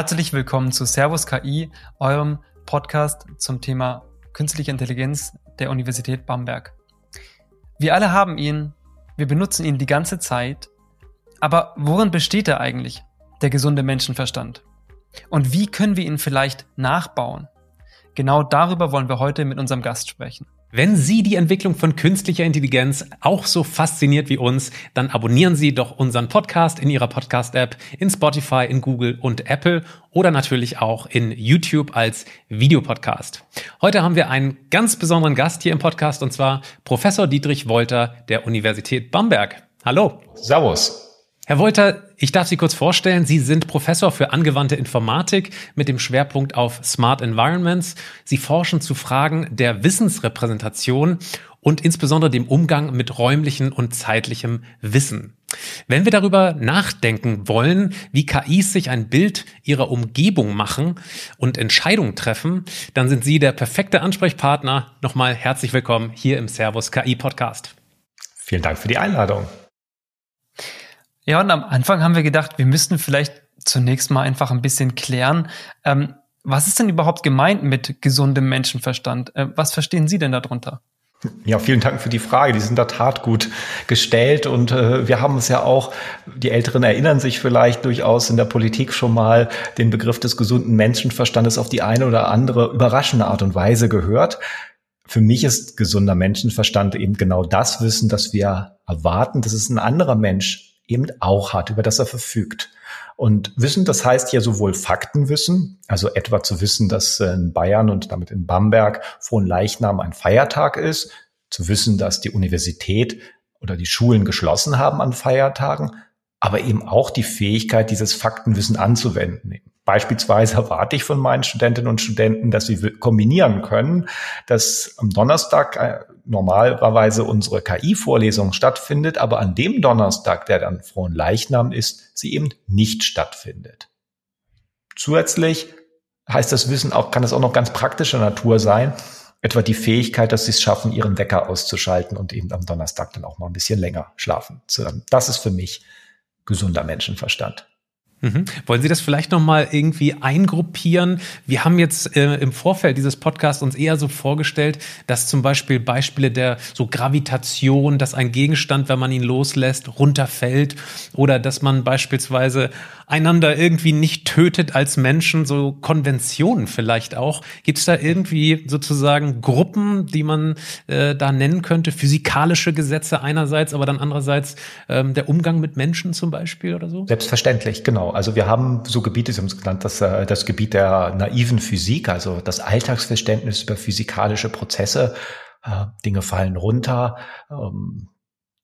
Herzlich willkommen zu Servus KI, eurem Podcast zum Thema künstliche Intelligenz der Universität Bamberg. Wir alle haben ihn, wir benutzen ihn die ganze Zeit, aber worin besteht er eigentlich, der gesunde Menschenverstand? Und wie können wir ihn vielleicht nachbauen? Genau darüber wollen wir heute mit unserem Gast sprechen. Wenn Sie die Entwicklung von künstlicher Intelligenz auch so fasziniert wie uns, dann abonnieren Sie doch unseren Podcast in Ihrer Podcast-App, in Spotify, in Google und Apple oder natürlich auch in YouTube als Videopodcast. Heute haben wir einen ganz besonderen Gast hier im Podcast und zwar Professor Dietrich Wolter der Universität Bamberg. Hallo. Servus. Herr Wolter, ich darf Sie kurz vorstellen. Sie sind Professor für angewandte Informatik mit dem Schwerpunkt auf Smart Environments. Sie forschen zu Fragen der Wissensrepräsentation und insbesondere dem Umgang mit räumlichem und zeitlichem Wissen. Wenn wir darüber nachdenken wollen, wie KIs sich ein Bild ihrer Umgebung machen und Entscheidungen treffen, dann sind Sie der perfekte Ansprechpartner. Nochmal herzlich willkommen hier im Servus KI Podcast. Vielen Dank für die Einladung. Ja, und am Anfang haben wir gedacht, wir müssten vielleicht zunächst mal einfach ein bisschen klären, ähm, was ist denn überhaupt gemeint mit gesundem Menschenverstand? Äh, was verstehen Sie denn darunter? Ja, vielen Dank für die Frage. Die sind in der Tat gut gestellt und äh, wir haben es ja auch, die Älteren erinnern sich vielleicht durchaus in der Politik schon mal den Begriff des gesunden Menschenverstandes auf die eine oder andere überraschende Art und Weise gehört. Für mich ist gesunder Menschenverstand eben genau das Wissen, das wir erwarten, dass es ein anderer Mensch eben auch hat, über das er verfügt. Und Wissen, das heißt ja sowohl Faktenwissen, also etwa zu wissen, dass in Bayern und damit in Bamberg Frohen Leichnam ein Feiertag ist, zu wissen, dass die Universität oder die Schulen geschlossen haben an Feiertagen, aber eben auch die Fähigkeit, dieses Faktenwissen anzuwenden. Beispielsweise erwarte ich von meinen Studentinnen und Studenten, dass sie kombinieren können, dass am Donnerstag äh, normalerweise unsere KI-Vorlesung stattfindet, aber an dem Donnerstag, der dann frohen Leichnam ist, sie eben nicht stattfindet. Zusätzlich heißt das Wissen auch, kann es auch noch ganz praktischer Natur sein, etwa die Fähigkeit, dass sie es schaffen, ihren Wecker auszuschalten und eben am Donnerstag dann auch mal ein bisschen länger schlafen. Das ist für mich gesunder Menschenverstand. Mhm. Wollen Sie das vielleicht noch mal irgendwie eingruppieren? Wir haben jetzt äh, im Vorfeld dieses Podcasts uns eher so vorgestellt, dass zum Beispiel Beispiele der so Gravitation, dass ein Gegenstand, wenn man ihn loslässt, runterfällt oder dass man beispielsweise einander irgendwie nicht tötet als Menschen, so Konventionen vielleicht auch. Gibt es da irgendwie sozusagen Gruppen, die man äh, da nennen könnte? Physikalische Gesetze einerseits, aber dann andererseits ähm, der Umgang mit Menschen zum Beispiel oder so? Selbstverständlich, genau. Also wir haben so Gebiete, Sie haben es genannt, das, äh, das Gebiet der naiven Physik, also das Alltagsverständnis über physikalische Prozesse. Äh, Dinge fallen runter. Ähm,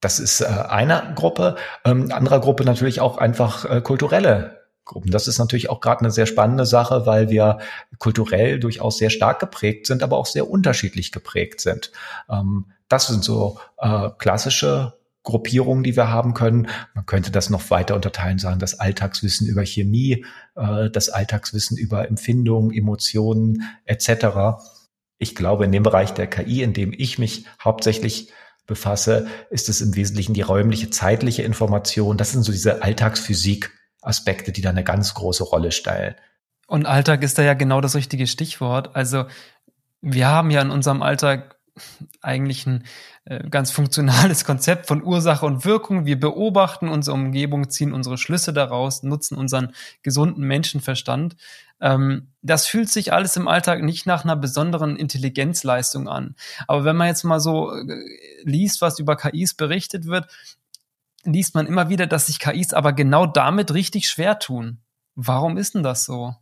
das ist äh, eine Gruppe. Ähm, anderer Gruppe natürlich auch einfach äh, kulturelle Gruppen. Das ist natürlich auch gerade eine sehr spannende Sache, weil wir kulturell durchaus sehr stark geprägt sind, aber auch sehr unterschiedlich geprägt sind. Ähm, das sind so äh, klassische Gruppierungen, die wir haben können. Man könnte das noch weiter unterteilen, sagen, das Alltagswissen über Chemie, äh, das Alltagswissen über Empfindungen, Emotionen etc. Ich glaube, in dem Bereich der KI, in dem ich mich hauptsächlich befasse, ist es im Wesentlichen die räumliche, zeitliche Information. Das sind so diese Alltagsphysik-Aspekte, die da eine ganz große Rolle stellen. Und Alltag ist da ja genau das richtige Stichwort. Also wir haben ja in unserem Alltag eigentlich ein äh, ganz funktionales Konzept von Ursache und Wirkung. Wir beobachten unsere Umgebung, ziehen unsere Schlüsse daraus, nutzen unseren gesunden Menschenverstand. Ähm, das fühlt sich alles im Alltag nicht nach einer besonderen Intelligenzleistung an. Aber wenn man jetzt mal so äh, liest, was über KIs berichtet wird, liest man immer wieder, dass sich KIs aber genau damit richtig schwer tun. Warum ist denn das so?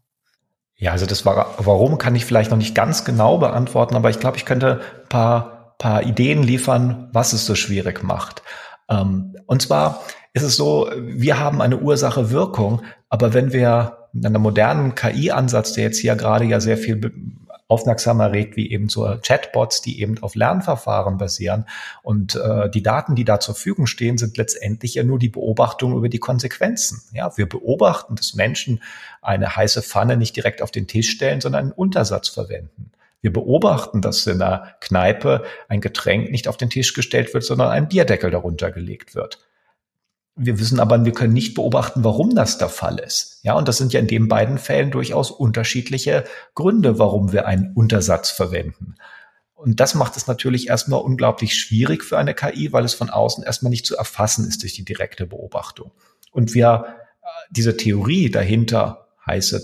Ja, also das war, warum kann ich vielleicht noch nicht ganz genau beantworten, aber ich glaube, ich könnte ein paar, paar Ideen liefern, was es so schwierig macht. Ähm, und zwar ist es so, wir haben eine Ursache-Wirkung, aber wenn wir in einem modernen KI-Ansatz, der jetzt hier gerade ja sehr viel aufmerksam erregt, wie eben so Chatbots, die eben auf Lernverfahren basieren. Und äh, die Daten, die da zur Verfügung stehen, sind letztendlich ja nur die Beobachtung über die Konsequenzen. Ja, wir beobachten, dass Menschen eine heiße Pfanne nicht direkt auf den Tisch stellen, sondern einen Untersatz verwenden. Wir beobachten, dass in einer Kneipe ein Getränk nicht auf den Tisch gestellt wird, sondern ein Bierdeckel darunter gelegt wird. Wir wissen aber, wir können nicht beobachten, warum das der Fall ist. Ja, und das sind ja in den beiden Fällen durchaus unterschiedliche Gründe, warum wir einen Untersatz verwenden. Und das macht es natürlich erstmal unglaublich schwierig für eine KI, weil es von außen erstmal nicht zu erfassen ist durch die direkte Beobachtung. Und wir, äh, diese Theorie dahinter, heiße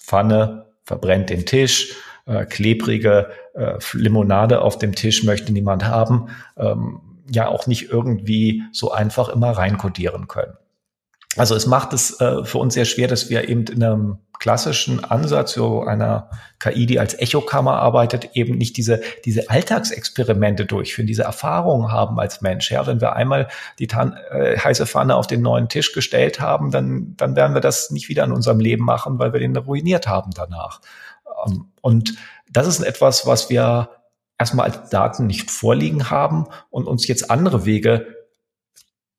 Pfanne, verbrennt den Tisch, äh, klebrige äh, Limonade auf dem Tisch möchte niemand haben, ähm, ja auch nicht irgendwie so einfach immer reinkodieren können. Also es macht es äh, für uns sehr schwer, dass wir eben in einem klassischen Ansatz, so einer KI, die als Echokammer arbeitet, eben nicht diese, diese Alltagsexperimente durchführen, diese Erfahrungen haben als Mensch. Ja, wenn wir einmal die Tan äh, heiße Pfanne auf den neuen Tisch gestellt haben, dann, dann werden wir das nicht wieder in unserem Leben machen, weil wir den ruiniert haben danach. Ähm, und das ist etwas, was wir erstmal als Daten nicht vorliegen haben und uns jetzt andere Wege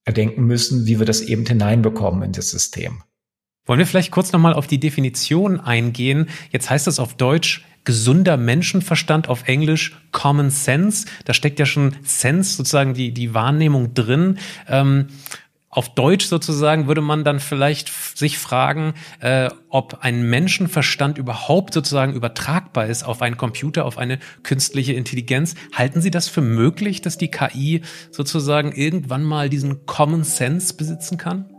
erdenken müssen, wie wir das eben hineinbekommen in das System. Wollen wir vielleicht kurz nochmal auf die Definition eingehen? Jetzt heißt es auf Deutsch gesunder Menschenverstand, auf Englisch Common Sense. Da steckt ja schon Sense, sozusagen die, die Wahrnehmung drin. Ähm, auf Deutsch sozusagen würde man dann vielleicht sich fragen, äh, ob ein Menschenverstand überhaupt sozusagen übertragbar ist auf einen Computer, auf eine künstliche Intelligenz. Halten Sie das für möglich, dass die KI sozusagen irgendwann mal diesen Common Sense besitzen kann?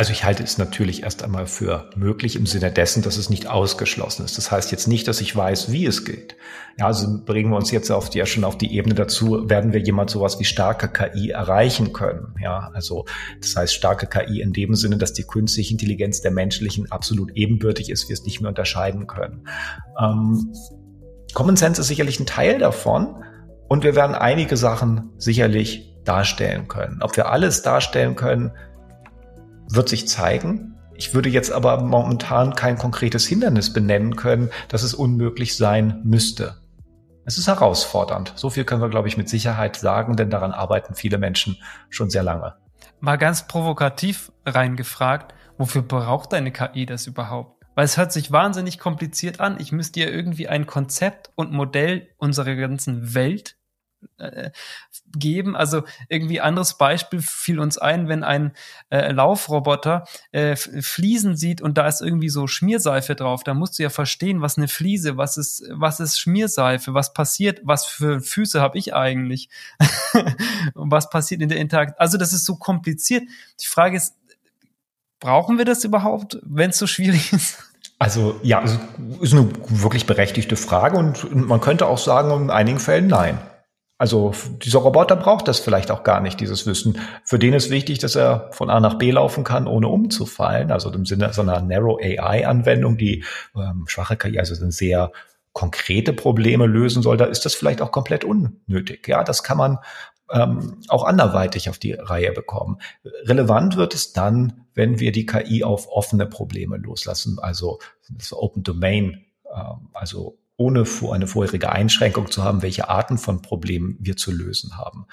Also ich halte es natürlich erst einmal für möglich im Sinne dessen, dass es nicht ausgeschlossen ist. Das heißt jetzt nicht, dass ich weiß, wie es geht. Ja, also bringen wir uns jetzt auf die, ja schon auf die Ebene dazu, werden wir jemand sowas wie starke KI erreichen können. Ja, also das heißt starke KI in dem Sinne, dass die künstliche Intelligenz der menschlichen absolut ebenbürtig ist, wir es nicht mehr unterscheiden können. Ähm, Common Sense ist sicherlich ein Teil davon und wir werden einige Sachen sicherlich darstellen können. Ob wir alles darstellen können, wird sich zeigen. Ich würde jetzt aber momentan kein konkretes Hindernis benennen können, dass es unmöglich sein müsste. Es ist herausfordernd. So viel können wir, glaube ich, mit Sicherheit sagen, denn daran arbeiten viele Menschen schon sehr lange. Mal ganz provokativ reingefragt, wofür braucht eine KI das überhaupt? Weil es hört sich wahnsinnig kompliziert an. Ich müsste ja irgendwie ein Konzept und Modell unserer ganzen Welt äh, geben. Also irgendwie anderes Beispiel fiel uns ein, wenn ein äh, Laufroboter äh, Fliesen sieht und da ist irgendwie so Schmierseife drauf, da musst du ja verstehen, was eine Fliese, was ist, was ist Schmierseife, was passiert, was für Füße habe ich eigentlich und was passiert in der Interaktion. Also das ist so kompliziert. Die Frage ist, brauchen wir das überhaupt, wenn es so schwierig ist? Also ja, ist eine wirklich berechtigte Frage und man könnte auch sagen, in einigen Fällen nein. Also dieser Roboter braucht das vielleicht auch gar nicht, dieses Wissen. Für den ist wichtig, dass er von A nach B laufen kann, ohne umzufallen. Also im Sinne so einer Narrow AI-Anwendung, die ähm, schwache KI, also sind sehr konkrete Probleme lösen soll, da ist das vielleicht auch komplett unnötig. Ja, das kann man ähm, auch anderweitig auf die Reihe bekommen. Relevant wird es dann, wenn wir die KI auf offene Probleme loslassen, also Open Domain, ähm, also ohne eine vorherige Einschränkung zu haben, welche Arten von Problemen wir zu lösen haben.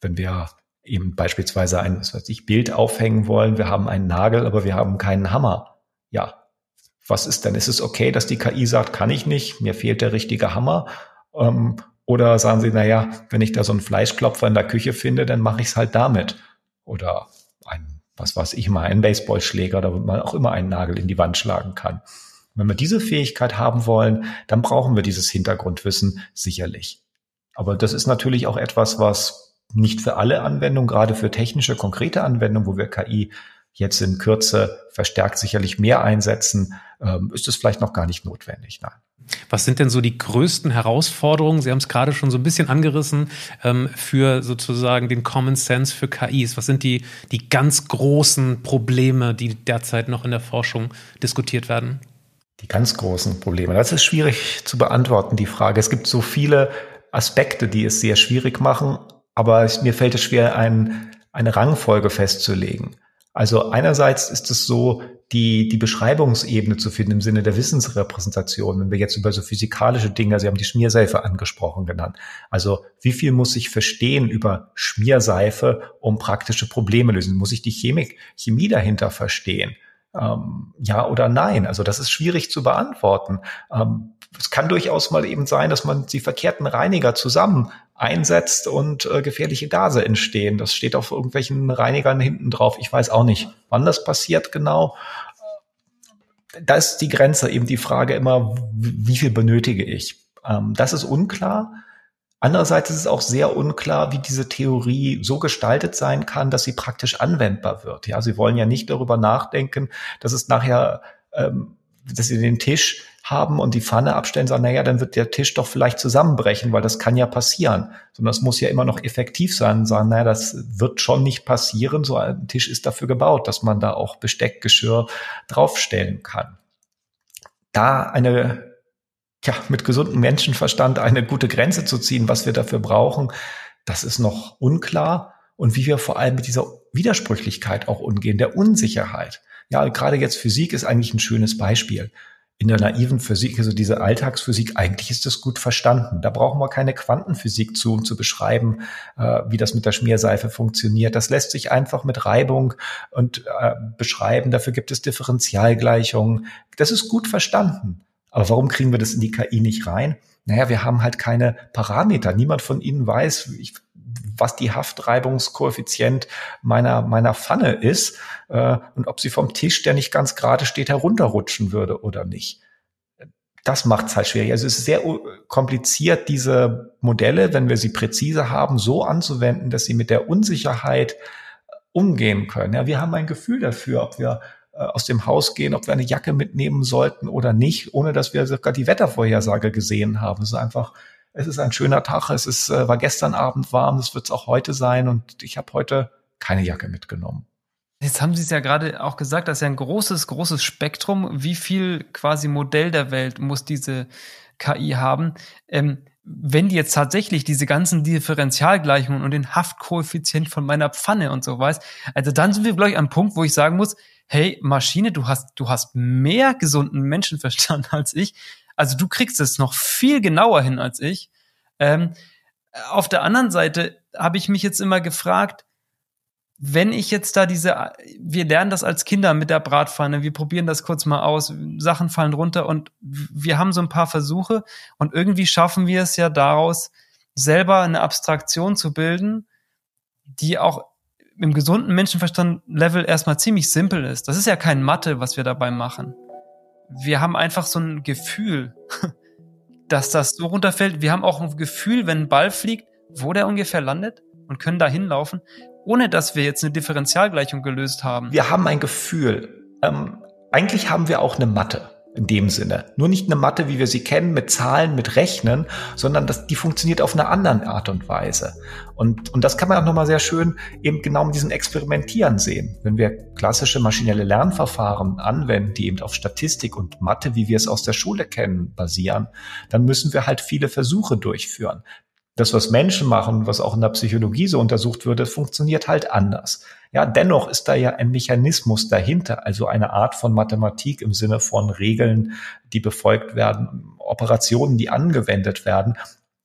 Wenn wir eben beispielsweise ein, was weiß ich, Bild aufhängen wollen, wir haben einen Nagel, aber wir haben keinen Hammer. Ja, was ist denn? Ist es okay, dass die KI sagt, kann ich nicht, mir fehlt der richtige Hammer? Ähm, oder sagen sie, na ja, wenn ich da so einen Fleischklopfer in der Küche finde, dann mache ich es halt damit. Oder ein, was weiß ich mal, ein Baseballschläger, da man auch immer einen Nagel in die Wand schlagen kann. Wenn wir diese Fähigkeit haben wollen, dann brauchen wir dieses Hintergrundwissen sicherlich. Aber das ist natürlich auch etwas, was nicht für alle Anwendungen, gerade für technische, konkrete Anwendungen, wo wir KI jetzt in Kürze verstärkt sicherlich mehr einsetzen, ähm, ist es vielleicht noch gar nicht notwendig. Nein. Was sind denn so die größten Herausforderungen? Sie haben es gerade schon so ein bisschen angerissen ähm, für sozusagen den Common Sense für KIs. Was sind die, die ganz großen Probleme, die derzeit noch in der Forschung diskutiert werden? Die ganz großen Probleme. Das ist schwierig zu beantworten, die Frage. Es gibt so viele Aspekte, die es sehr schwierig machen, aber es, mir fällt es schwer, ein, eine Rangfolge festzulegen. Also einerseits ist es so, die, die Beschreibungsebene zu finden im Sinne der Wissensrepräsentation, wenn wir jetzt über so physikalische Dinge, Sie haben die Schmierseife angesprochen genannt. Also wie viel muss ich verstehen über Schmierseife, um praktische Probleme lösen? Muss ich die Chemik, Chemie dahinter verstehen? Ähm, ja oder nein. Also das ist schwierig zu beantworten. Ähm, es kann durchaus mal eben sein, dass man die verkehrten Reiniger zusammen einsetzt und äh, gefährliche Gase entstehen. Das steht auf irgendwelchen Reinigern hinten drauf. Ich weiß auch nicht, wann das passiert genau. Da ist die Grenze eben die Frage immer, wie viel benötige ich? Ähm, das ist unklar. Andererseits ist es auch sehr unklar, wie diese Theorie so gestaltet sein kann, dass sie praktisch anwendbar wird. Ja, Sie wollen ja nicht darüber nachdenken, dass es nachher, ähm, dass Sie den Tisch haben und die Pfanne abstellen, sagen, naja, dann wird der Tisch doch vielleicht zusammenbrechen, weil das kann ja passieren. Sondern es muss ja immer noch effektiv sein, sagen, naja, das wird schon nicht passieren. So ein Tisch ist dafür gebaut, dass man da auch Besteck, Geschirr draufstellen kann. Da eine, ja, mit gesundem Menschenverstand eine gute Grenze zu ziehen, was wir dafür brauchen, das ist noch unklar. Und wie wir vor allem mit dieser Widersprüchlichkeit auch umgehen, der Unsicherheit. Ja, gerade jetzt Physik ist eigentlich ein schönes Beispiel in der naiven Physik, also diese Alltagsphysik, eigentlich ist das gut verstanden. Da brauchen wir keine Quantenphysik zu, um zu beschreiben, äh, wie das mit der Schmierseife funktioniert. Das lässt sich einfach mit Reibung und äh, beschreiben. Dafür gibt es Differentialgleichungen. Das ist gut verstanden. Aber warum kriegen wir das in die KI nicht rein? Naja, wir haben halt keine Parameter. Niemand von Ihnen weiß, ich was die Haftreibungskoeffizient meiner, meiner Pfanne ist äh, und ob sie vom Tisch, der nicht ganz gerade steht, herunterrutschen würde oder nicht. Das macht es halt schwierig. Also es ist sehr kompliziert, diese Modelle, wenn wir sie präzise haben, so anzuwenden, dass sie mit der Unsicherheit äh, umgehen können. Ja, wir haben ein Gefühl dafür, ob wir äh, aus dem Haus gehen, ob wir eine Jacke mitnehmen sollten oder nicht, ohne dass wir sogar die Wettervorhersage gesehen haben. Es ist einfach es ist ein schöner Tag, es ist, äh, war gestern Abend warm, es wird es auch heute sein und ich habe heute keine Jacke mitgenommen. Jetzt haben Sie es ja gerade auch gesagt, das ist ja ein großes, großes Spektrum. Wie viel quasi Modell der Welt muss diese KI haben? Ähm, wenn die jetzt tatsächlich diese ganzen Differentialgleichungen und den Haftkoeffizient von meiner Pfanne und so weiß, also dann sind wir, glaube ich, am Punkt, wo ich sagen muss, hey, Maschine, du hast, du hast mehr gesunden Menschenverstand als ich. Also du kriegst es noch viel genauer hin als ich. Ähm, auf der anderen Seite habe ich mich jetzt immer gefragt, wenn ich jetzt da diese, wir lernen das als Kinder mit der Bratpfanne, wir probieren das kurz mal aus, Sachen fallen runter und wir haben so ein paar Versuche und irgendwie schaffen wir es ja daraus, selber eine Abstraktion zu bilden, die auch im gesunden Menschenverstand-Level erstmal ziemlich simpel ist. Das ist ja kein Mathe, was wir dabei machen wir haben einfach so ein Gefühl, dass das so runterfällt. Wir haben auch ein Gefühl, wenn ein Ball fliegt, wo der ungefähr landet und können da hinlaufen, ohne dass wir jetzt eine Differentialgleichung gelöst haben. Wir haben ein Gefühl. Ähm, eigentlich haben wir auch eine Matte in dem Sinne. Nur nicht eine Mathe, wie wir sie kennen, mit Zahlen, mit Rechnen, sondern das, die funktioniert auf eine andere Art und Weise. Und, und das kann man auch nochmal sehr schön eben genau mit diesem Experimentieren sehen. Wenn wir klassische maschinelle Lernverfahren anwenden, die eben auf Statistik und Mathe, wie wir es aus der Schule kennen, basieren, dann müssen wir halt viele Versuche durchführen. Das, was Menschen machen, was auch in der Psychologie so untersucht würde, funktioniert halt anders. Ja, dennoch ist da ja ein Mechanismus dahinter, also eine Art von Mathematik im Sinne von Regeln, die befolgt werden, Operationen, die angewendet werden.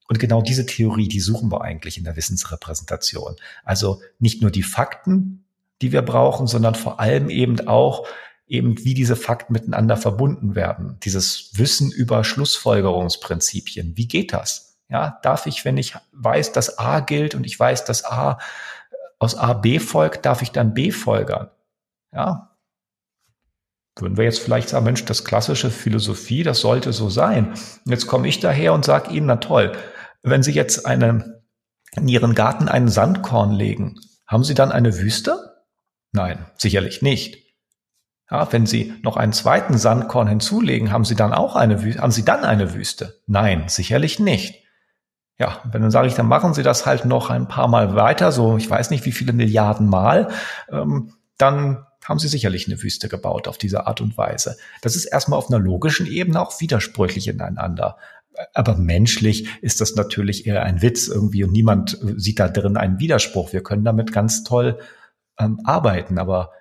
Und genau diese Theorie, die suchen wir eigentlich in der Wissensrepräsentation. Also nicht nur die Fakten, die wir brauchen, sondern vor allem eben auch eben, wie diese Fakten miteinander verbunden werden. Dieses Wissen über Schlussfolgerungsprinzipien. Wie geht das? Ja, darf ich, wenn ich weiß, dass A gilt und ich weiß, dass A aus A B folgt, darf ich dann B folgern? Ja. Würden wir jetzt vielleicht sagen, Mensch, das klassische Philosophie, das sollte so sein. Und jetzt komme ich daher und sage Ihnen, na toll, wenn Sie jetzt eine, in Ihren Garten einen Sandkorn legen, haben Sie dann eine Wüste? Nein, sicherlich nicht. Ja, wenn Sie noch einen zweiten Sandkorn hinzulegen, haben Sie dann auch eine Wüste, haben Sie dann eine Wüste? Nein, sicherlich nicht. Ja, wenn dann sage ich, dann machen Sie das halt noch ein paar Mal weiter, so ich weiß nicht wie viele Milliarden Mal, ähm, dann haben Sie sicherlich eine Wüste gebaut auf diese Art und Weise. Das ist erstmal auf einer logischen Ebene auch widersprüchlich ineinander. Aber menschlich ist das natürlich eher ein Witz irgendwie und niemand sieht da drin einen Widerspruch. Wir können damit ganz toll ähm, arbeiten, aber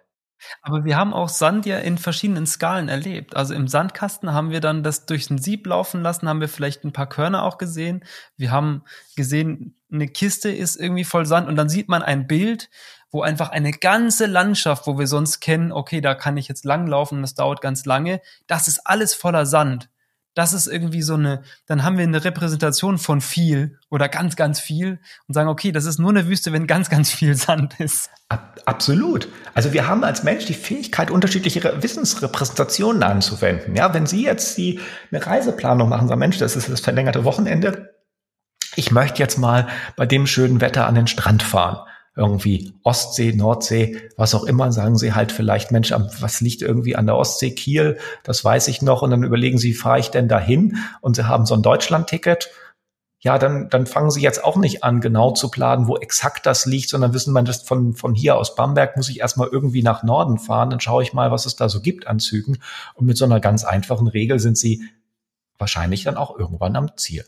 aber wir haben auch Sand ja in verschiedenen Skalen erlebt. Also im Sandkasten haben wir dann das durch ein Sieb laufen lassen, haben wir vielleicht ein paar Körner auch gesehen. Wir haben gesehen, eine Kiste ist irgendwie voll Sand und dann sieht man ein Bild, wo einfach eine ganze Landschaft, wo wir sonst kennen, okay, da kann ich jetzt langlaufen das dauert ganz lange, das ist alles voller Sand. Das ist irgendwie so eine, dann haben wir eine Repräsentation von viel oder ganz, ganz viel und sagen, okay, das ist nur eine Wüste, wenn ganz, ganz viel Sand ist. Absolut. Also wir haben als Mensch die Fähigkeit, unterschiedliche Wissensrepräsentationen anzuwenden. Ja, wenn Sie jetzt die, eine Reiseplanung machen, sagen, Mensch, das ist das verlängerte Wochenende. Ich möchte jetzt mal bei dem schönen Wetter an den Strand fahren irgendwie Ostsee, Nordsee, was auch immer, sagen sie halt vielleicht, Mensch, was liegt irgendwie an der Ostsee, Kiel, das weiß ich noch. Und dann überlegen sie, fahre ich denn dahin? Und sie haben so ein Deutschland-Ticket. Ja, dann, dann fangen sie jetzt auch nicht an, genau zu planen, wo exakt das liegt, sondern wissen man, dass von, von hier aus Bamberg muss ich erstmal irgendwie nach Norden fahren. Dann schaue ich mal, was es da so gibt an Zügen. Und mit so einer ganz einfachen Regel sind sie wahrscheinlich dann auch irgendwann am Ziel.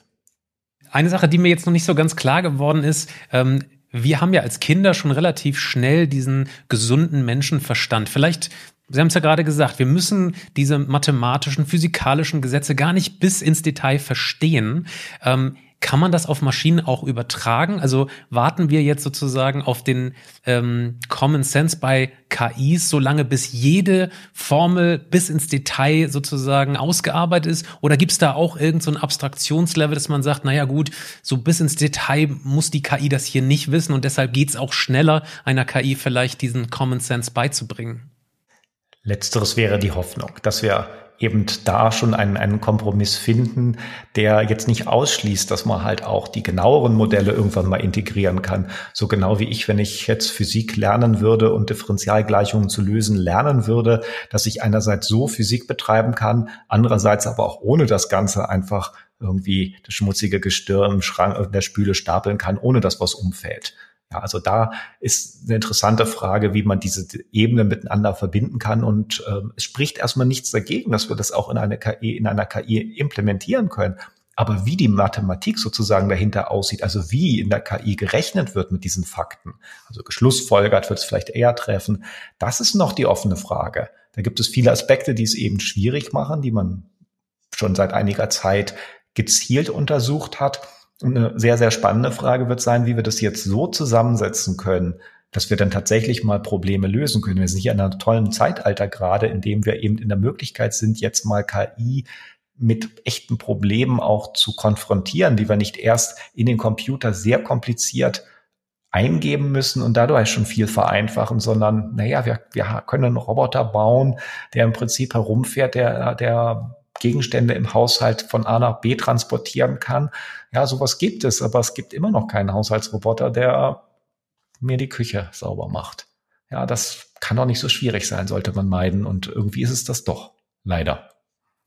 Eine Sache, die mir jetzt noch nicht so ganz klar geworden ist, ähm, wir haben ja als Kinder schon relativ schnell diesen gesunden Menschenverstand. Vielleicht Sie haben es ja gerade gesagt, wir müssen diese mathematischen, physikalischen Gesetze gar nicht bis ins Detail verstehen. Ähm, kann man das auf Maschinen auch übertragen? Also warten wir jetzt sozusagen auf den ähm, Common Sense bei KIs, solange bis jede Formel bis ins Detail sozusagen ausgearbeitet ist? Oder gibt es da auch irgendein so Abstraktionslevel, dass man sagt, naja gut, so bis ins Detail muss die KI das hier nicht wissen und deshalb geht es auch schneller, einer KI vielleicht diesen Common Sense beizubringen? Letzteres wäre die Hoffnung, dass wir eben da schon einen, einen Kompromiss finden, der jetzt nicht ausschließt, dass man halt auch die genaueren Modelle irgendwann mal integrieren kann. So genau wie ich, wenn ich jetzt Physik lernen würde und Differentialgleichungen zu lösen lernen würde, dass ich einerseits so Physik betreiben kann, andererseits aber auch ohne das Ganze einfach irgendwie das schmutzige Gestirn im Schrank in der Spüle stapeln kann, ohne dass was umfällt. Ja, also da ist eine interessante Frage, wie man diese Ebenen miteinander verbinden kann. Und äh, es spricht erstmal nichts dagegen, dass wir das auch in einer KI, in einer KI implementieren können. Aber wie die Mathematik sozusagen dahinter aussieht, also wie in der KI gerechnet wird mit diesen Fakten, also geschlussfolgert wird es vielleicht eher treffen, das ist noch die offene Frage. Da gibt es viele Aspekte, die es eben schwierig machen, die man schon seit einiger Zeit gezielt untersucht hat eine sehr, sehr spannende Frage wird sein, wie wir das jetzt so zusammensetzen können, dass wir dann tatsächlich mal Probleme lösen können. Wir sind hier in einem tollen Zeitalter gerade, in dem wir eben in der Möglichkeit sind, jetzt mal KI mit echten Problemen auch zu konfrontieren, die wir nicht erst in den Computer sehr kompliziert eingeben müssen und dadurch schon viel vereinfachen, sondern naja, wir, wir können einen Roboter bauen, der im Prinzip herumfährt, der, der Gegenstände im Haushalt von A nach B transportieren kann. Ja, sowas gibt es, aber es gibt immer noch keinen Haushaltsroboter, der mir die Küche sauber macht. Ja, das kann doch nicht so schwierig sein, sollte man meiden. Und irgendwie ist es das doch. Leider.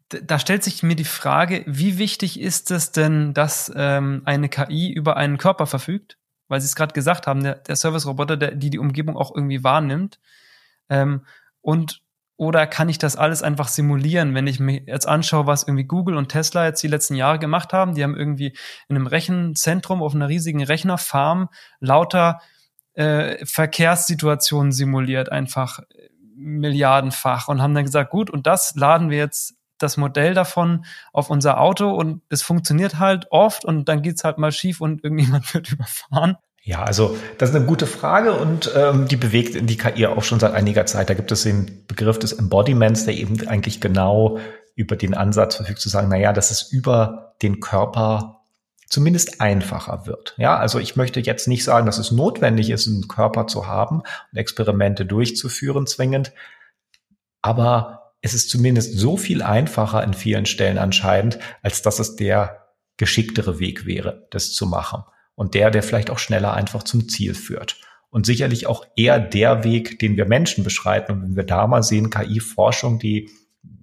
Da stellt sich mir die Frage, wie wichtig ist es denn, dass ähm, eine KI über einen Körper verfügt? Weil Sie es gerade gesagt haben, der, der Service-Roboter, der, die die Umgebung auch irgendwie wahrnimmt. Ähm, und oder kann ich das alles einfach simulieren, wenn ich mir jetzt anschaue, was irgendwie Google und Tesla jetzt die letzten Jahre gemacht haben? Die haben irgendwie in einem Rechenzentrum auf einer riesigen Rechnerfarm lauter äh, Verkehrssituationen simuliert, einfach milliardenfach und haben dann gesagt, gut, und das laden wir jetzt das Modell davon auf unser Auto und es funktioniert halt oft und dann geht's halt mal schief und irgendjemand wird überfahren. Ja, also das ist eine gute Frage und ähm, die bewegt die KI auch schon seit einiger Zeit. Da gibt es den Begriff des Embodiments, der eben eigentlich genau über den Ansatz verfügt zu sagen, na ja, dass es über den Körper zumindest einfacher wird. Ja, also ich möchte jetzt nicht sagen, dass es notwendig ist, einen Körper zu haben und Experimente durchzuführen zwingend, aber es ist zumindest so viel einfacher in vielen Stellen anscheinend, als dass es der geschicktere Weg wäre, das zu machen und der, der vielleicht auch schneller einfach zum Ziel führt. Und sicherlich auch eher der Weg, den wir Menschen beschreiten. Und wenn wir da mal sehen, KI-Forschung, die,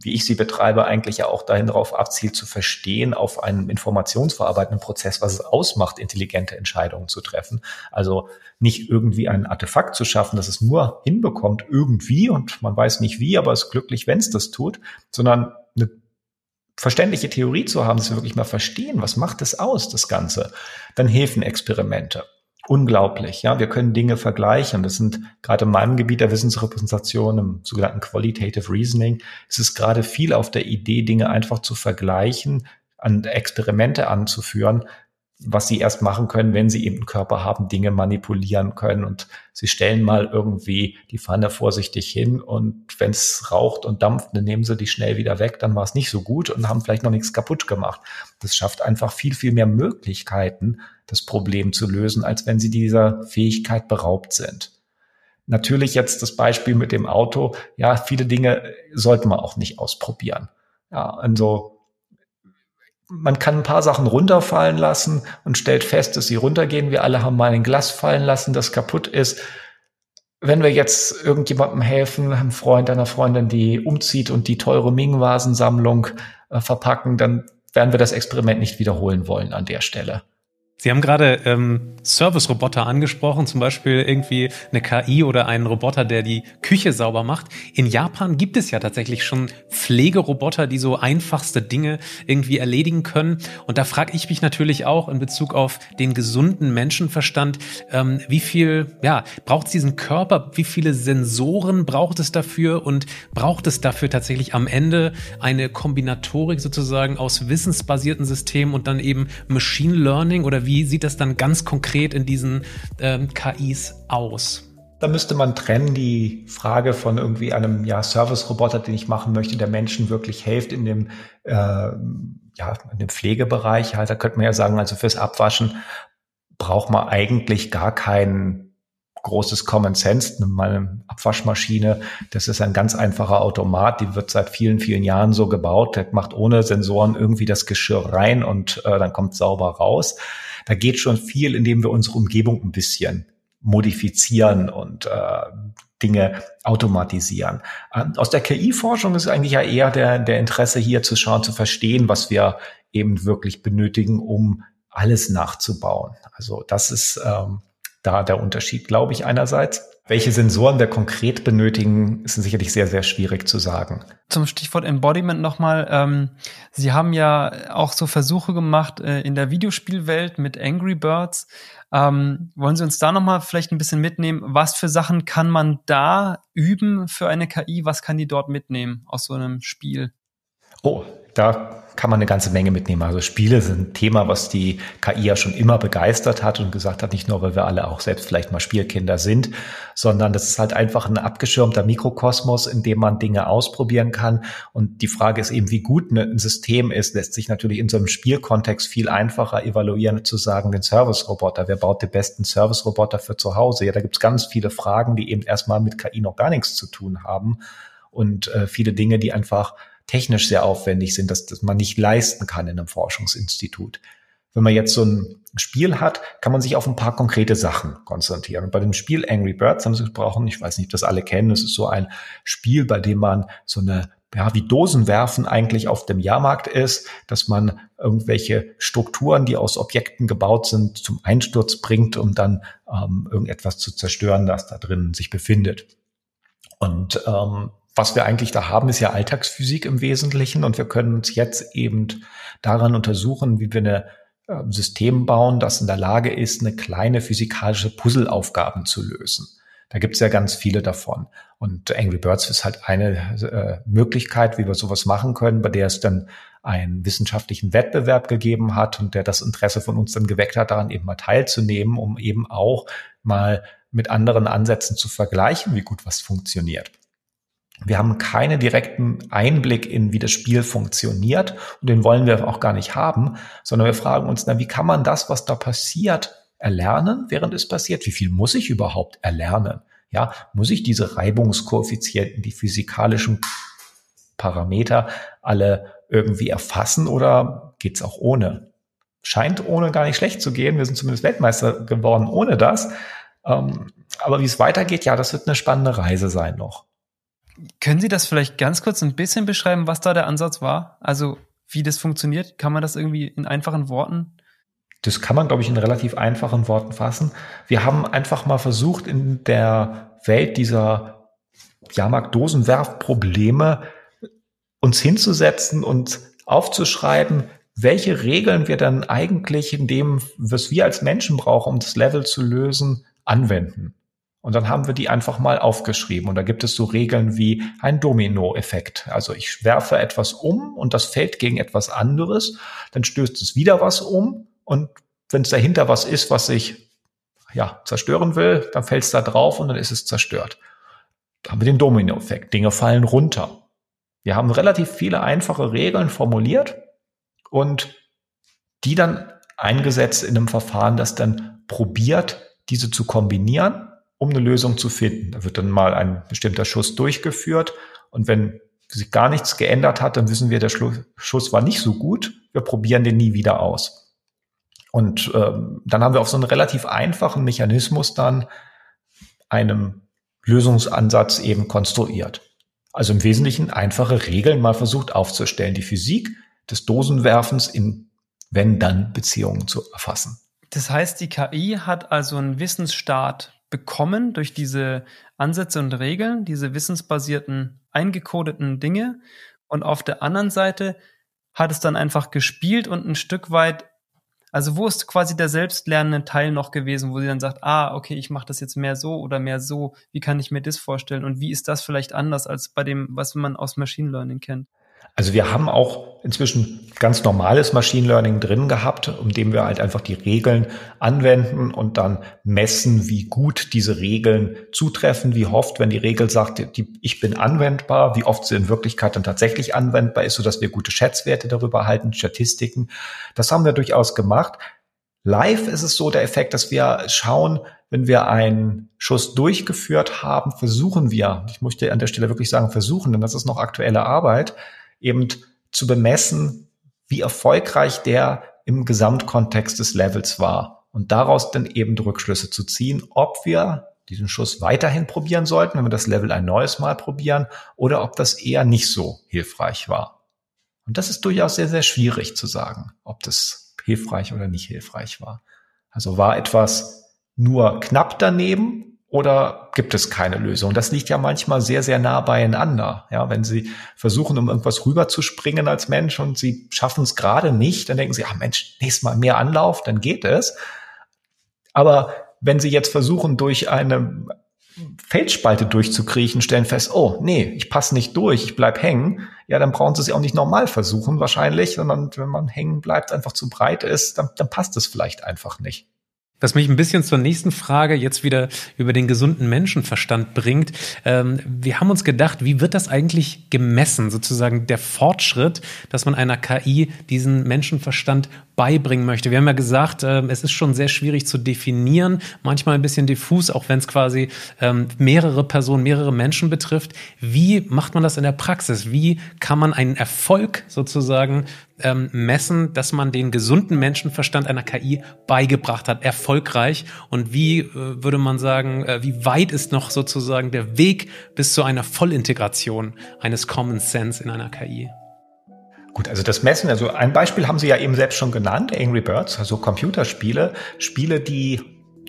wie ich sie betreibe, eigentlich ja auch dahin darauf abzielt, zu verstehen, auf einem informationsverarbeitenden Prozess, was es ausmacht, intelligente Entscheidungen zu treffen. Also nicht irgendwie ein Artefakt zu schaffen, das es nur hinbekommt, irgendwie, und man weiß nicht wie, aber es ist glücklich, wenn es das tut, sondern eine verständliche Theorie zu haben, dass wir wirklich mal verstehen, was macht es aus, das Ganze, dann helfen Experimente. Unglaublich, ja. Wir können Dinge vergleichen. Das sind gerade in meinem Gebiet der Wissensrepräsentation, im sogenannten Qualitative Reasoning, ist es gerade viel auf der Idee, Dinge einfach zu vergleichen, an Experimente anzuführen, was sie erst machen können, wenn sie eben einen Körper haben, Dinge manipulieren können. Und sie stellen mal irgendwie die Pfanne vorsichtig hin und wenn es raucht und dampft, dann nehmen sie die schnell wieder weg, dann war es nicht so gut und haben vielleicht noch nichts kaputt gemacht. Das schafft einfach viel, viel mehr Möglichkeiten, das Problem zu lösen, als wenn sie dieser Fähigkeit beraubt sind. Natürlich jetzt das Beispiel mit dem Auto. Ja, viele Dinge sollten wir auch nicht ausprobieren. Ja, also man kann ein paar Sachen runterfallen lassen und stellt fest, dass sie runtergehen. Wir alle haben mal ein Glas fallen lassen, das kaputt ist. Wenn wir jetzt irgendjemandem helfen, einem Freund, einer Freundin, die umzieht und die teure Ming-Vasensammlung äh, verpacken, dann werden wir das Experiment nicht wiederholen wollen an der Stelle. Sie haben gerade ähm, Service-Roboter angesprochen, zum Beispiel irgendwie eine KI oder einen Roboter, der die Küche sauber macht. In Japan gibt es ja tatsächlich schon Pflegeroboter, die so einfachste Dinge irgendwie erledigen können. Und da frage ich mich natürlich auch in Bezug auf den gesunden Menschenverstand, ähm, wie viel, ja, braucht es diesen Körper, wie viele Sensoren braucht es dafür und braucht es dafür tatsächlich am Ende eine Kombinatorik sozusagen aus wissensbasierten Systemen und dann eben Machine Learning oder wie wie sieht das dann ganz konkret in diesen ähm, KIs aus? Da müsste man trennen die Frage von irgendwie einem ja, Service-Roboter, den ich machen möchte, der Menschen wirklich hilft in dem, äh, ja, in dem Pflegebereich. Halt, da könnte man ja sagen, also fürs Abwaschen braucht man eigentlich gar keinen großes Common Sense. Meine Abwaschmaschine, das ist ein ganz einfacher Automat, die wird seit vielen, vielen Jahren so gebaut. Der macht ohne Sensoren irgendwie das Geschirr rein und äh, dann kommt sauber raus. Da geht schon viel, indem wir unsere Umgebung ein bisschen modifizieren und äh, Dinge automatisieren. Aus der KI-Forschung ist eigentlich ja eher der, der Interesse hier zu schauen, zu verstehen, was wir eben wirklich benötigen, um alles nachzubauen. Also das ist ähm, da der Unterschied, glaube ich, einerseits. Welche Sensoren wir konkret benötigen, ist sicherlich sehr, sehr schwierig zu sagen. Zum Stichwort Embodiment nochmal. Ähm, Sie haben ja auch so Versuche gemacht äh, in der Videospielwelt mit Angry Birds. Ähm, wollen Sie uns da nochmal vielleicht ein bisschen mitnehmen? Was für Sachen kann man da üben für eine KI? Was kann die dort mitnehmen aus so einem Spiel? Oh, da kann man eine ganze Menge mitnehmen. Also Spiele sind ein Thema, was die KI ja schon immer begeistert hat und gesagt hat, nicht nur, weil wir alle auch selbst vielleicht mal Spielkinder sind, sondern das ist halt einfach ein abgeschirmter Mikrokosmos, in dem man Dinge ausprobieren kann. Und die Frage ist eben, wie gut ein System ist, lässt sich natürlich in so einem Spielkontext viel einfacher evaluieren, zu sagen, den Service-Roboter, wer baut den besten Service-Roboter für zu Hause? Ja, da gibt es ganz viele Fragen, die eben erstmal mit KI noch gar nichts zu tun haben und äh, viele Dinge, die einfach technisch sehr aufwendig sind, dass, dass man nicht leisten kann in einem Forschungsinstitut. Wenn man jetzt so ein Spiel hat, kann man sich auf ein paar konkrete Sachen konzentrieren. Und bei dem Spiel Angry Birds haben sie gesprochen, ich weiß nicht, ob das alle kennen, es ist so ein Spiel, bei dem man so eine ja, wie Dosen werfen eigentlich auf dem Jahrmarkt ist, dass man irgendwelche Strukturen, die aus Objekten gebaut sind, zum Einsturz bringt, um dann ähm, irgendetwas zu zerstören, das da drin sich befindet. Und ähm, was wir eigentlich da haben, ist ja Alltagsphysik im Wesentlichen und wir können uns jetzt eben daran untersuchen, wie wir eine äh, System bauen, das in der Lage ist, eine kleine physikalische Puzzleaufgaben zu lösen. Da gibt es ja ganz viele davon. Und Angry Birds ist halt eine äh, Möglichkeit, wie wir sowas machen können, bei der es dann einen wissenschaftlichen Wettbewerb gegeben hat und der das Interesse von uns dann geweckt hat, daran eben mal teilzunehmen, um eben auch mal mit anderen Ansätzen zu vergleichen, wie gut was funktioniert. Wir haben keinen direkten Einblick in, wie das Spiel funktioniert und den wollen wir auch gar nicht haben, sondern wir fragen uns, na, wie kann man das, was da passiert, erlernen, während es passiert? Wie viel muss ich überhaupt erlernen? Ja, muss ich diese Reibungskoeffizienten, die physikalischen Parameter alle irgendwie erfassen oder geht's auch ohne? Scheint ohne gar nicht schlecht zu gehen. Wir sind zumindest Weltmeister geworden ohne das. Ähm, aber wie es weitergeht, ja, das wird eine spannende Reise sein noch. Können Sie das vielleicht ganz kurz ein bisschen beschreiben, was da der Ansatz war? Also wie das funktioniert? Kann man das irgendwie in einfachen Worten? Das kann man, glaube ich, in relativ einfachen Worten fassen. Wir haben einfach mal versucht, in der Welt dieser Jahrmarkt-Dosenwerfprobleme uns hinzusetzen und aufzuschreiben, welche Regeln wir dann eigentlich in dem, was wir als Menschen brauchen, um das Level zu lösen, anwenden. Und dann haben wir die einfach mal aufgeschrieben. Und da gibt es so Regeln wie ein Domino-Effekt. Also ich werfe etwas um und das fällt gegen etwas anderes. Dann stößt es wieder was um und wenn es dahinter was ist, was ich ja zerstören will, dann fällt es da drauf und dann ist es zerstört. Da haben wir den Dominoeffekt. Dinge fallen runter. Wir haben relativ viele einfache Regeln formuliert und die dann eingesetzt in einem Verfahren, das dann probiert, diese zu kombinieren, um eine Lösung zu finden. Da wird dann mal ein bestimmter Schuss durchgeführt und wenn sich gar nichts geändert hat, dann wissen wir, der Schuss war nicht so gut. Wir probieren den nie wieder aus. Und ähm, dann haben wir auf so einen relativ einfachen Mechanismus dann einem Lösungsansatz eben konstruiert. Also im Wesentlichen einfache Regeln mal versucht aufzustellen, die Physik des Dosenwerfens in Wenn-Dann-Beziehungen zu erfassen. Das heißt, die KI hat also einen Wissensstart bekommen durch diese Ansätze und Regeln, diese wissensbasierten, eingecodeten Dinge. Und auf der anderen Seite hat es dann einfach gespielt und ein Stück weit, also wo ist quasi der selbstlernende Teil noch gewesen, wo sie dann sagt, ah, okay, ich mache das jetzt mehr so oder mehr so, wie kann ich mir das vorstellen und wie ist das vielleicht anders als bei dem, was man aus Machine Learning kennt? Also wir haben auch inzwischen ganz normales Machine Learning drin gehabt, um dem wir halt einfach die Regeln anwenden und dann messen, wie gut diese Regeln zutreffen, wie oft, wenn die Regel sagt, die, ich bin anwendbar, wie oft sie in Wirklichkeit dann tatsächlich anwendbar ist, sodass wir gute Schätzwerte darüber halten, Statistiken. Das haben wir durchaus gemacht. Live ist es so der Effekt, dass wir schauen, wenn wir einen Schuss durchgeführt haben, versuchen wir, ich möchte an der Stelle wirklich sagen, versuchen, denn das ist noch aktuelle Arbeit, eben zu bemessen, wie erfolgreich der im Gesamtkontext des Levels war und daraus dann eben Rückschlüsse zu ziehen, ob wir diesen Schuss weiterhin probieren sollten, wenn wir das Level ein neues Mal probieren, oder ob das eher nicht so hilfreich war. Und das ist durchaus sehr, sehr schwierig zu sagen, ob das hilfreich oder nicht hilfreich war. Also war etwas nur knapp daneben oder gibt es keine Lösung? Das liegt ja manchmal sehr, sehr nah beieinander. Ja, wenn Sie versuchen, um irgendwas rüberzuspringen als Mensch und Sie schaffen es gerade nicht, dann denken Sie, ah Mensch, nächstes Mal mehr Anlauf, dann geht es. Aber wenn Sie jetzt versuchen, durch eine Felsspalte durchzukriechen, stellen fest, oh, nee, ich passe nicht durch, ich bleib hängen, ja, dann brauchen Sie es auch nicht normal versuchen wahrscheinlich, sondern wenn man hängen bleibt, einfach zu breit ist, dann, dann passt es vielleicht einfach nicht. Was mich ein bisschen zur nächsten Frage jetzt wieder über den gesunden Menschenverstand bringt. Ähm, wir haben uns gedacht, wie wird das eigentlich gemessen, sozusagen der Fortschritt, dass man einer KI diesen Menschenverstand beibringen möchte. Wir haben ja gesagt, äh, es ist schon sehr schwierig zu definieren, manchmal ein bisschen diffus, auch wenn es quasi ähm, mehrere Personen, mehrere Menschen betrifft. Wie macht man das in der Praxis? Wie kann man einen Erfolg sozusagen ähm, messen, dass man den gesunden Menschenverstand einer KI beigebracht hat, erfolgreich? Und wie äh, würde man sagen, äh, wie weit ist noch sozusagen der Weg bis zu einer Vollintegration eines Common Sense in einer KI? Gut, also das Messen, also ein Beispiel haben Sie ja eben selbst schon genannt, Angry Birds, also Computerspiele, Spiele, die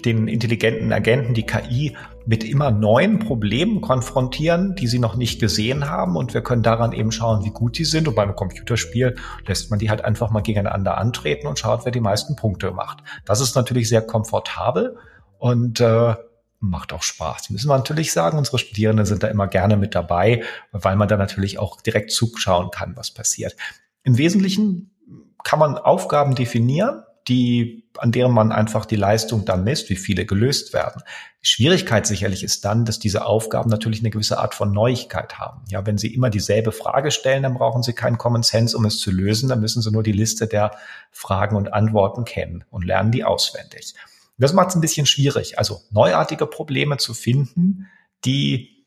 den intelligenten Agenten, die KI, mit immer neuen Problemen konfrontieren, die sie noch nicht gesehen haben. Und wir können daran eben schauen, wie gut die sind. Und bei einem Computerspiel lässt man die halt einfach mal gegeneinander antreten und schaut, wer die meisten Punkte macht. Das ist natürlich sehr komfortabel und äh, macht auch Spaß. Müssen wir natürlich sagen, unsere Studierenden sind da immer gerne mit dabei, weil man da natürlich auch direkt zuschauen kann, was passiert. Im Wesentlichen kann man Aufgaben definieren, die, an deren man einfach die Leistung dann misst, wie viele gelöst werden. Schwierigkeit sicherlich ist dann, dass diese Aufgaben natürlich eine gewisse Art von Neuigkeit haben. Ja, wenn Sie immer dieselbe Frage stellen, dann brauchen Sie keinen Common Sense, um es zu lösen. Dann müssen Sie nur die Liste der Fragen und Antworten kennen und lernen die auswendig. Das macht es ein bisschen schwierig, also neuartige Probleme zu finden, die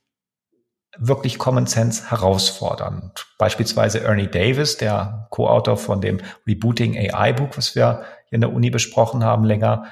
wirklich Common Sense herausfordern. Beispielsweise Ernie Davis, der Co-Autor von dem Rebooting AI Book, was wir in der Uni besprochen haben länger,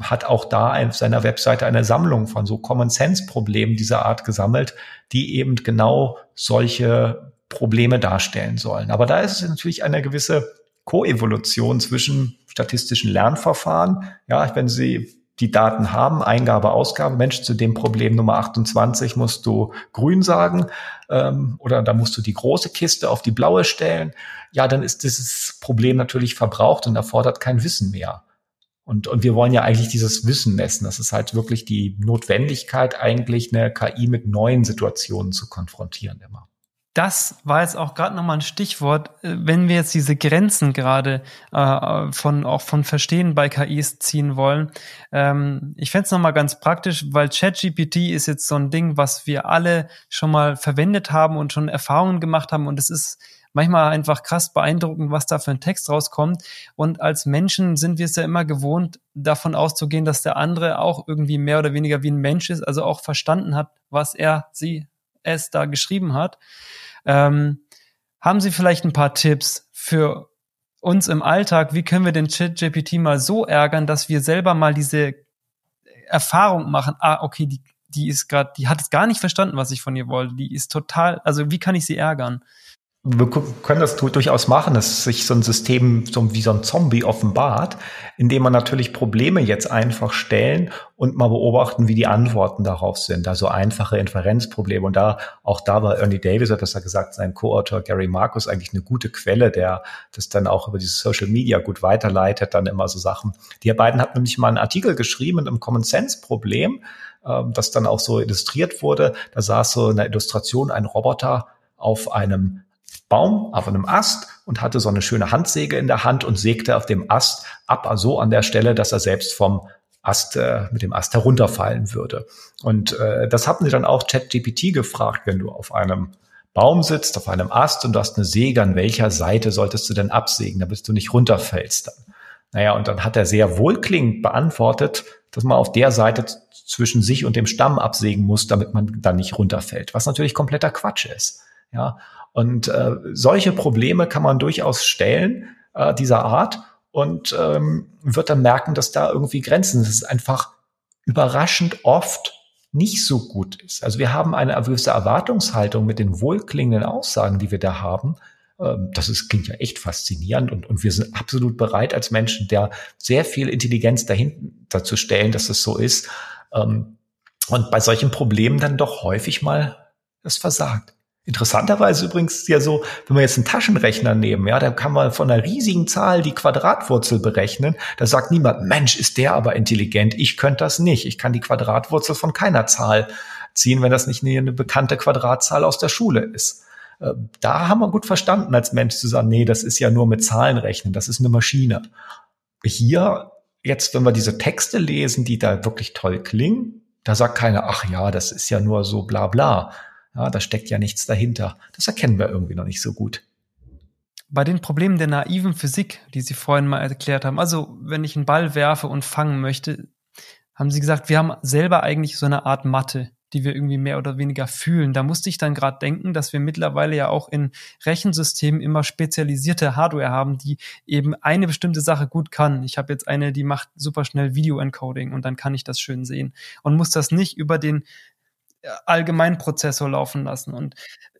hat auch da auf seiner Webseite eine Sammlung von so Common Sense Problemen dieser Art gesammelt, die eben genau solche Probleme darstellen sollen. Aber da ist es natürlich eine gewisse Koevolution zwischen statistischen Lernverfahren. Ja, wenn Sie die Daten haben, Eingabe, Ausgabe, Mensch, zu dem Problem Nummer 28 musst du grün sagen ähm, oder da musst du die große Kiste auf die blaue stellen, ja, dann ist dieses Problem natürlich verbraucht und erfordert kein Wissen mehr. Und, und wir wollen ja eigentlich dieses Wissen messen. Das ist halt wirklich die Notwendigkeit, eigentlich eine KI mit neuen Situationen zu konfrontieren immer. Das war jetzt auch gerade nochmal ein Stichwort, äh, wenn wir jetzt diese Grenzen gerade äh, von auch von Verstehen bei KIs ziehen wollen. Ähm, ich fände es nochmal ganz praktisch, weil ChatGPT ist jetzt so ein Ding, was wir alle schon mal verwendet haben und schon Erfahrungen gemacht haben und es ist manchmal einfach krass beeindruckend, was da für ein Text rauskommt. Und als Menschen sind wir es ja immer gewohnt, davon auszugehen, dass der andere auch irgendwie mehr oder weniger wie ein Mensch ist, also auch verstanden hat, was er, sie, es da geschrieben hat. Ähm, haben Sie vielleicht ein paar Tipps für uns im Alltag? Wie können wir den Chat-GPT mal so ärgern, dass wir selber mal diese Erfahrung machen? Ah, okay, die, die ist gerade, die hat es gar nicht verstanden, was ich von ihr wollte. Die ist total, also wie kann ich sie ärgern? Wir können das durchaus machen, dass sich so ein System so wie so ein Zombie offenbart, indem man natürlich Probleme jetzt einfach stellen und mal beobachten, wie die Antworten darauf sind. Also einfache Inferenzprobleme. Und da, auch da war Ernie Davis, hat das ja gesagt, sein Co-Autor Gary Marcus eigentlich eine gute Quelle, der das dann auch über diese Social Media gut weiterleitet, dann immer so Sachen. Die beiden hatten nämlich mal einen Artikel geschrieben mit Common Sense Problem, ähm, das dann auch so illustriert wurde. Da saß so in der Illustration ein Roboter auf einem Baum, auf einem Ast und hatte so eine schöne Handsäge in der Hand und sägte auf dem Ast ab, so an der Stelle, dass er selbst vom Ast äh, mit dem Ast herunterfallen würde. Und äh, das hatten sie dann auch ChatGPT gefragt, wenn du auf einem Baum sitzt, auf einem Ast und du hast eine Säge, an welcher Seite solltest du denn absägen, damit du nicht runterfällst dann? Naja, und dann hat er sehr wohlklingend beantwortet, dass man auf der Seite zwischen sich und dem Stamm absägen muss, damit man dann nicht runterfällt, was natürlich kompletter Quatsch ist. Ja, und äh, solche Probleme kann man durchaus stellen, äh, dieser Art, und ähm, wird dann merken, dass da irgendwie Grenzen, das ist einfach überraschend oft nicht so gut ist. Also wir haben eine gewisse Erwartungshaltung mit den wohlklingenden Aussagen, die wir da haben. Ähm, das ist, klingt ja echt faszinierend und, und wir sind absolut bereit als Menschen, der sehr viel Intelligenz dahinter zu stellen, dass es so ist. Ähm, und bei solchen Problemen dann doch häufig mal das versagt. Interessanterweise übrigens ja so, wenn wir jetzt einen Taschenrechner nehmen, ja, da kann man von einer riesigen Zahl die Quadratwurzel berechnen. Da sagt niemand, Mensch, ist der aber intelligent. Ich könnte das nicht. Ich kann die Quadratwurzel von keiner Zahl ziehen, wenn das nicht eine bekannte Quadratzahl aus der Schule ist. Äh, da haben wir gut verstanden als Mensch zu sagen, nee, das ist ja nur mit Zahlen rechnen. Das ist eine Maschine. Hier jetzt, wenn wir diese Texte lesen, die da wirklich toll klingen, da sagt keiner, ach ja, das ist ja nur so bla bla ja, da steckt ja nichts dahinter. Das erkennen wir irgendwie noch nicht so gut. Bei den Problemen der naiven Physik, die Sie vorhin mal erklärt haben, also wenn ich einen Ball werfe und fangen möchte, haben Sie gesagt, wir haben selber eigentlich so eine Art Mathe, die wir irgendwie mehr oder weniger fühlen. Da musste ich dann gerade denken, dass wir mittlerweile ja auch in Rechensystemen immer spezialisierte Hardware haben, die eben eine bestimmte Sache gut kann. Ich habe jetzt eine, die macht super schnell Video-Encoding und dann kann ich das schön sehen und muss das nicht über den allgemeinen Prozessor laufen lassen. Und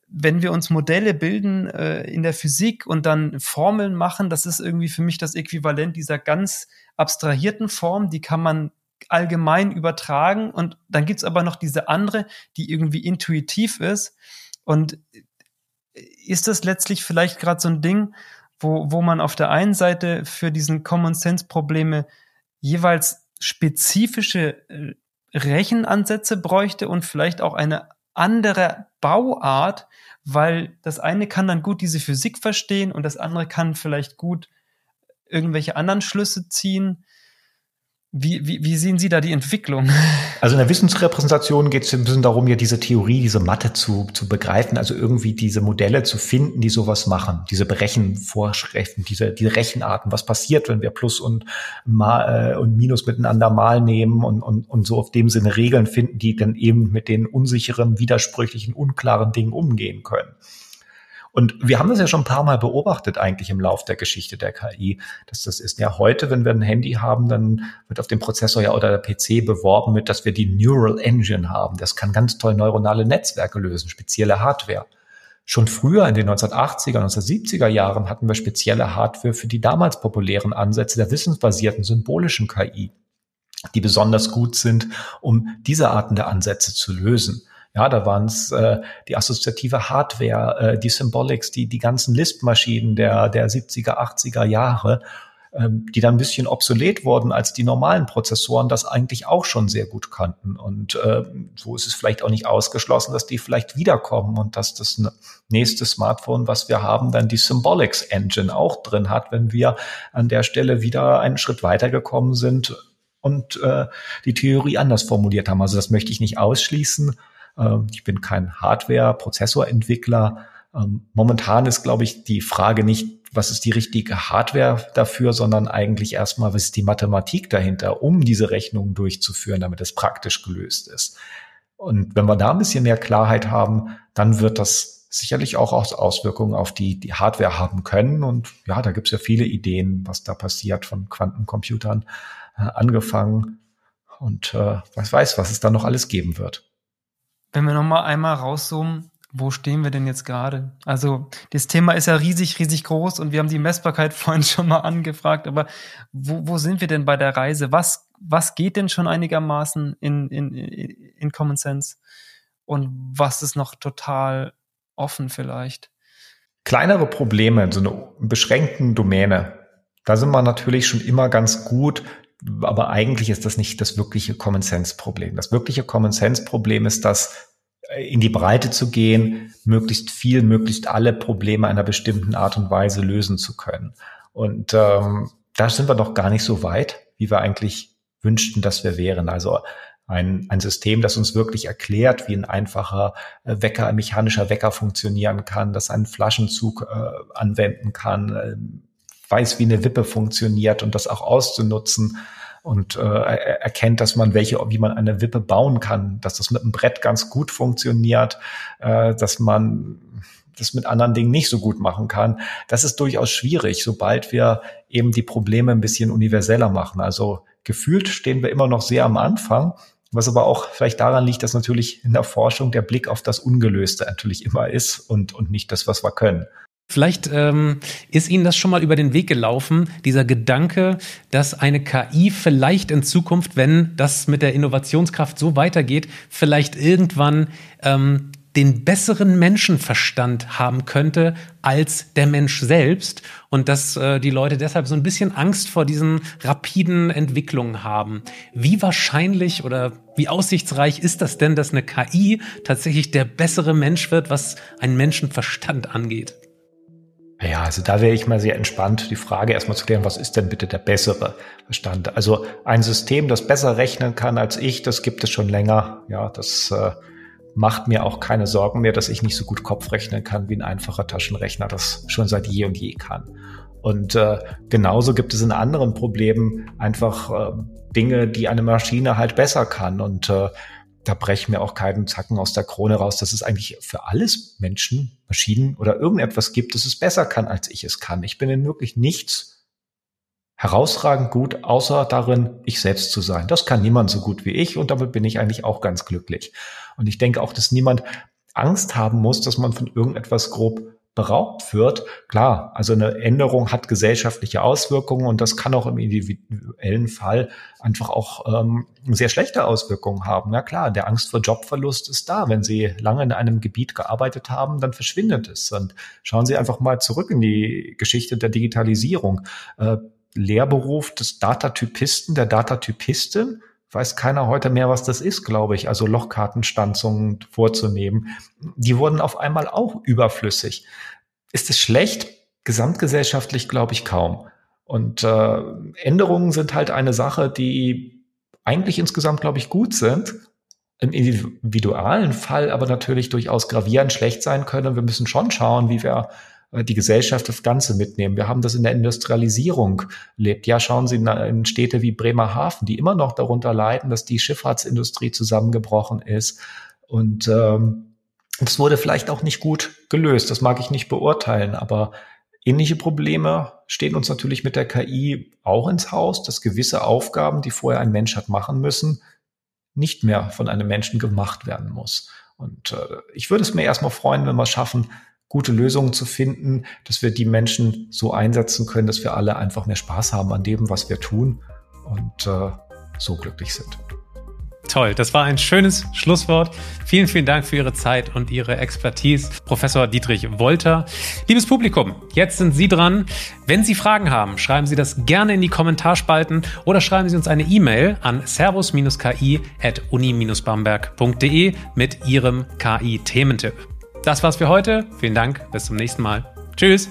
wenn wir uns Modelle bilden äh, in der Physik und dann Formeln machen, das ist irgendwie für mich das Äquivalent dieser ganz abstrahierten Form, die kann man allgemein übertragen und dann gibt's aber noch diese andere, die irgendwie intuitiv ist. Und ist das letztlich vielleicht gerade so ein Ding, wo, wo man auf der einen Seite für diesen Common Sense Probleme jeweils spezifische äh, Rechenansätze bräuchte und vielleicht auch eine andere Bauart, weil das eine kann dann gut diese Physik verstehen und das andere kann vielleicht gut irgendwelche anderen Schlüsse ziehen. Wie, wie, wie sehen Sie da die Entwicklung? Also in der Wissensrepräsentation geht es ein bisschen darum, ja diese Theorie, diese Mathe zu, zu begreifen, also irgendwie diese Modelle zu finden, die sowas machen, diese Berechenvorschriften, diese, diese Rechenarten, was passiert, wenn wir Plus und, mal, äh, und Minus miteinander mal nehmen und, und, und so auf dem Sinne Regeln finden, die dann eben mit den unsicheren, widersprüchlichen, unklaren Dingen umgehen können. Und wir haben das ja schon ein paar Mal beobachtet eigentlich im Lauf der Geschichte der KI, dass das ist ja heute, wenn wir ein Handy haben, dann wird auf dem Prozessor ja oder der PC beworben mit, dass wir die Neural Engine haben. Das kann ganz toll neuronale Netzwerke lösen, spezielle Hardware. Schon früher in den 1980er, 1970er Jahren hatten wir spezielle Hardware für die damals populären Ansätze der wissensbasierten symbolischen KI, die besonders gut sind, um diese Arten der Ansätze zu lösen. Ja, da waren es äh, die assoziative Hardware, äh, die Symbolics, die, die ganzen Lisp-Maschinen der, der 70er, 80er Jahre. ähm, die dann ein bisschen obsolet wurden, als die normalen Prozessoren das eigentlich auch schon sehr gut kannten. Und äh, so ist es vielleicht auch nicht ausgeschlossen, dass die vielleicht wiederkommen und dass das nächste Smartphone, was wir haben, dann die Symbolics Engine auch drin hat, wenn wir an der Stelle wieder einen Schritt weitergekommen sind und äh, die Theorie anders formuliert haben. Also das möchte ich nicht ausschließen. Ähm, ich bin kein Hardware-Prozessorentwickler. Ähm, momentan ist, glaube ich, die Frage nicht, was ist die richtige Hardware dafür, sondern eigentlich erstmal, was ist die Mathematik dahinter, um diese Rechnungen durchzuführen, damit es praktisch gelöst ist. Und wenn wir da ein bisschen mehr Klarheit haben, dann wird das sicherlich auch Auswirkungen auf die, die Hardware haben können. Und ja, da gibt es ja viele Ideen, was da passiert von Quantencomputern äh, angefangen. Und äh, was weiß, was es da noch alles geben wird. Wenn wir nochmal einmal rauszoomen, wo stehen wir denn jetzt gerade? Also das Thema ist ja riesig, riesig groß und wir haben die Messbarkeit vorhin schon mal angefragt, aber wo, wo sind wir denn bei der Reise? Was, was geht denn schon einigermaßen in, in, in Common Sense? Und was ist noch total offen vielleicht? Kleinere Probleme in so einer beschränkten Domäne. Da sind wir natürlich schon immer ganz gut, aber eigentlich ist das nicht das wirkliche Common Sense Problem. Das wirkliche Common Sense Problem ist, dass in die Breite zu gehen, möglichst viel, möglichst alle Probleme einer bestimmten Art und Weise lösen zu können. Und ähm, da sind wir doch gar nicht so weit, wie wir eigentlich wünschten, dass wir wären. Also ein, ein System, das uns wirklich erklärt, wie ein einfacher äh, Wecker, ein mechanischer Wecker funktionieren kann, das einen Flaschenzug äh, anwenden kann, äh, weiß, wie eine Wippe funktioniert und das auch auszunutzen und äh, erkennt, dass man welche, wie man eine Wippe bauen kann, dass das mit einem Brett ganz gut funktioniert, äh, dass man das mit anderen Dingen nicht so gut machen kann. Das ist durchaus schwierig, sobald wir eben die Probleme ein bisschen universeller machen. Also gefühlt stehen wir immer noch sehr am Anfang, was aber auch vielleicht daran liegt, dass natürlich in der Forschung der Blick auf das Ungelöste natürlich immer ist und, und nicht das, was wir können. Vielleicht ähm, ist Ihnen das schon mal über den Weg gelaufen, dieser Gedanke, dass eine KI vielleicht in Zukunft, wenn das mit der Innovationskraft so weitergeht, vielleicht irgendwann ähm, den besseren Menschenverstand haben könnte als der Mensch selbst und dass äh, die Leute deshalb so ein bisschen Angst vor diesen rapiden Entwicklungen haben. Wie wahrscheinlich oder wie aussichtsreich ist das denn, dass eine KI tatsächlich der bessere Mensch wird, was einen Menschenverstand angeht? Ja, also da wäre ich mal sehr entspannt, die Frage erstmal zu klären, was ist denn bitte der bessere Verstand? Also ein System, das besser rechnen kann als ich, das gibt es schon länger. Ja, das äh, macht mir auch keine Sorgen mehr, dass ich nicht so gut Kopf rechnen kann wie ein einfacher Taschenrechner, das schon seit je und je kann. Und äh, genauso gibt es in anderen Problemen einfach äh, Dinge, die eine Maschine halt besser kann. Und äh, da brechen mir auch keinen Zacken aus der Krone raus, dass es eigentlich für alles Menschen, Maschinen oder irgendetwas gibt, das es besser kann, als ich es kann. Ich bin in wirklich nichts herausragend gut, außer darin, ich selbst zu sein. Das kann niemand so gut wie ich und damit bin ich eigentlich auch ganz glücklich. Und ich denke auch, dass niemand Angst haben muss, dass man von irgendetwas grob beraubt wird, klar, also eine Änderung hat gesellschaftliche Auswirkungen und das kann auch im individuellen Fall einfach auch ähm, sehr schlechte Auswirkungen haben. Na klar, der Angst vor Jobverlust ist da. Wenn Sie lange in einem Gebiet gearbeitet haben, dann verschwindet es. Und schauen Sie einfach mal zurück in die Geschichte der Digitalisierung. Äh, Lehrberuf des Datatypisten, der Datatypistin, weiß keiner heute mehr, was das ist, glaube ich, also Lochkartenstanzungen vorzunehmen. Die wurden auf einmal auch überflüssig. Ist es schlecht? Gesamtgesellschaftlich glaube ich kaum. Und äh, Änderungen sind halt eine Sache, die eigentlich insgesamt, glaube ich, gut sind. Im individualen Fall aber natürlich durchaus gravierend schlecht sein können. Wir müssen schon schauen, wie wir die Gesellschaft das Ganze mitnehmen. Wir haben das in der Industrialisierung lebt. Ja, schauen Sie in Städte wie Bremerhaven, die immer noch darunter leiden, dass die Schifffahrtsindustrie zusammengebrochen ist. Und ähm, das wurde vielleicht auch nicht gut gelöst. Das mag ich nicht beurteilen, aber ähnliche Probleme stehen uns natürlich mit der KI auch ins Haus, dass gewisse Aufgaben, die vorher ein Mensch hat machen müssen, nicht mehr von einem Menschen gemacht werden muss. Und äh, ich würde es mir erstmal freuen, wenn wir es schaffen, gute Lösungen zu finden, dass wir die Menschen so einsetzen können, dass wir alle einfach mehr Spaß haben an dem, was wir tun und äh, so glücklich sind. Toll, das war ein schönes Schlusswort. Vielen, vielen Dank für Ihre Zeit und Ihre Expertise, Professor Dietrich Wolter. Liebes Publikum, jetzt sind Sie dran. Wenn Sie Fragen haben, schreiben Sie das gerne in die Kommentarspalten oder schreiben Sie uns eine E-Mail an servus-ki.uni-bamberg.de mit Ihrem KI-Thementipp. Das war's für heute. Vielen Dank. Bis zum nächsten Mal. Tschüss.